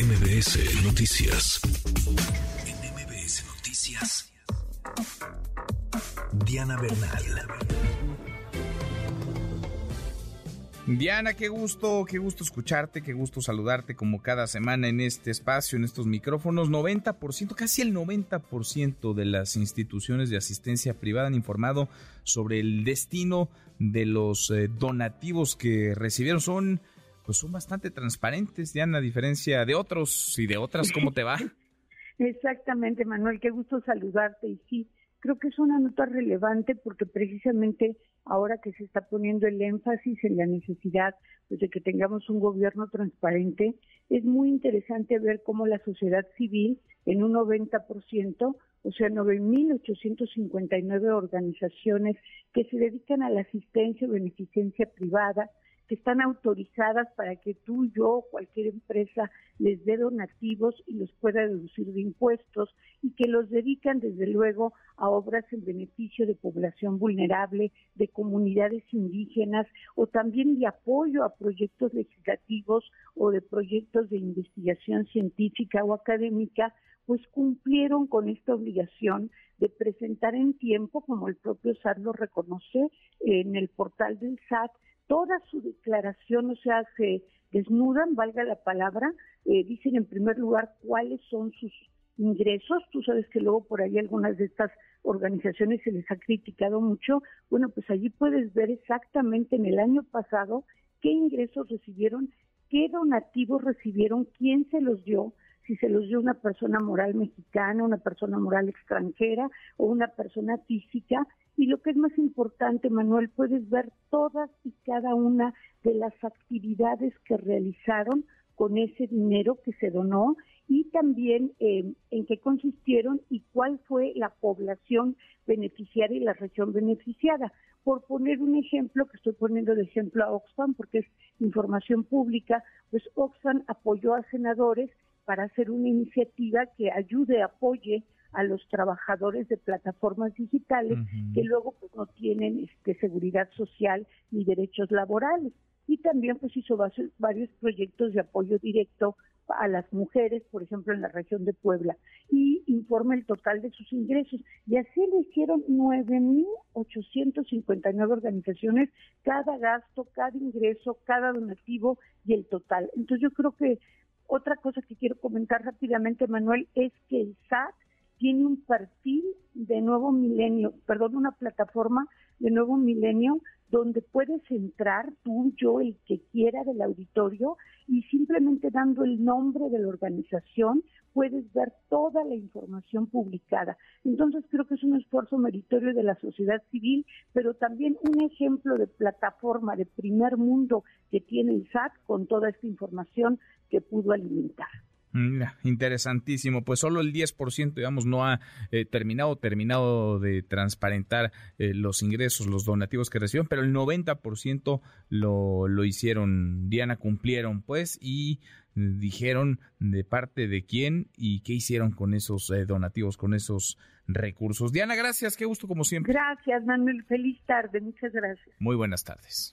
MBS Noticias. En MBS Noticias. Diana Bernal. Diana, qué gusto, qué gusto escucharte, qué gusto saludarte como cada semana en este espacio, en estos micrófonos. 90%, casi el 90% de las instituciones de asistencia privada han informado sobre el destino de los eh, donativos que recibieron. Son, pues son bastante transparentes, Diana, a diferencia de otros y de otras. ¿Cómo te va? Exactamente, Manuel, qué gusto saludarte. Y sí, creo que es una nota relevante porque precisamente ahora que se está poniendo el énfasis en la necesidad pues, de que tengamos un gobierno transparente, es muy interesante ver cómo la sociedad civil en un 90%, o sea, 9.859 organizaciones que se dedican a la asistencia o beneficencia privada, que están autorizadas para que tú, yo, cualquier empresa les dé donativos y los pueda deducir de impuestos y que los dedican desde luego a obras en beneficio de población vulnerable, de comunidades indígenas o también de apoyo a proyectos legislativos o de proyectos de investigación científica o académica, pues cumplieron con esta obligación de presentar en tiempo, como el propio SAT lo reconoce en el portal del SAT, toda su declaración, o sea, se desnudan, valga la palabra, eh, dicen en primer lugar cuáles son sus ingresos. Tú sabes que luego por ahí algunas de estas organizaciones se les ha criticado mucho. Bueno, pues allí puedes ver exactamente en el año pasado qué ingresos recibieron, qué donativos recibieron, quién se los dio, si se los dio una persona moral mexicana, una persona moral extranjera o una persona física y lo que es más importante, Manuel, puedes ver todas y cada una de las actividades que realizaron con ese dinero que se donó y también eh, en qué consistieron y cuál fue la población beneficiaria y la región beneficiada. Por poner un ejemplo, que estoy poniendo de ejemplo a Oxfam porque es información pública, pues Oxfam apoyó a senadores para hacer una iniciativa que ayude, apoye a los trabajadores de plataformas digitales que luego pues no tienen este, seguridad social ni derechos laborales. Y también pues hizo varios proyectos de apoyo directo a las mujeres, por ejemplo, en la región de Puebla, y informa el total de sus ingresos. Y así lo hicieron 9.859 organizaciones, cada gasto, cada ingreso, cada donativo y el total. Entonces yo creo que otra cosa que quiero comentar rápidamente, Manuel, es que el SAT tiene un perfil de nuevo milenio, perdón, una plataforma de nuevo milenio donde puedes entrar tú, yo, el que quiera del auditorio y simplemente dando el nombre de la organización puedes ver toda la información publicada. Entonces creo que es un esfuerzo meritorio de la sociedad civil, pero también un ejemplo de plataforma de primer mundo que tiene el SAT con toda esta información que pudo alimentar. Mira, interesantísimo. Pues solo el 10%, digamos, no ha eh, terminado, terminado de transparentar eh, los ingresos, los donativos que recibieron, pero el 90% lo, lo hicieron, Diana, cumplieron, pues, y dijeron de parte de quién y qué hicieron con esos eh, donativos, con esos recursos. Diana, gracias, qué gusto como siempre. Gracias, Manuel. Feliz tarde, muchas gracias. Muy buenas tardes.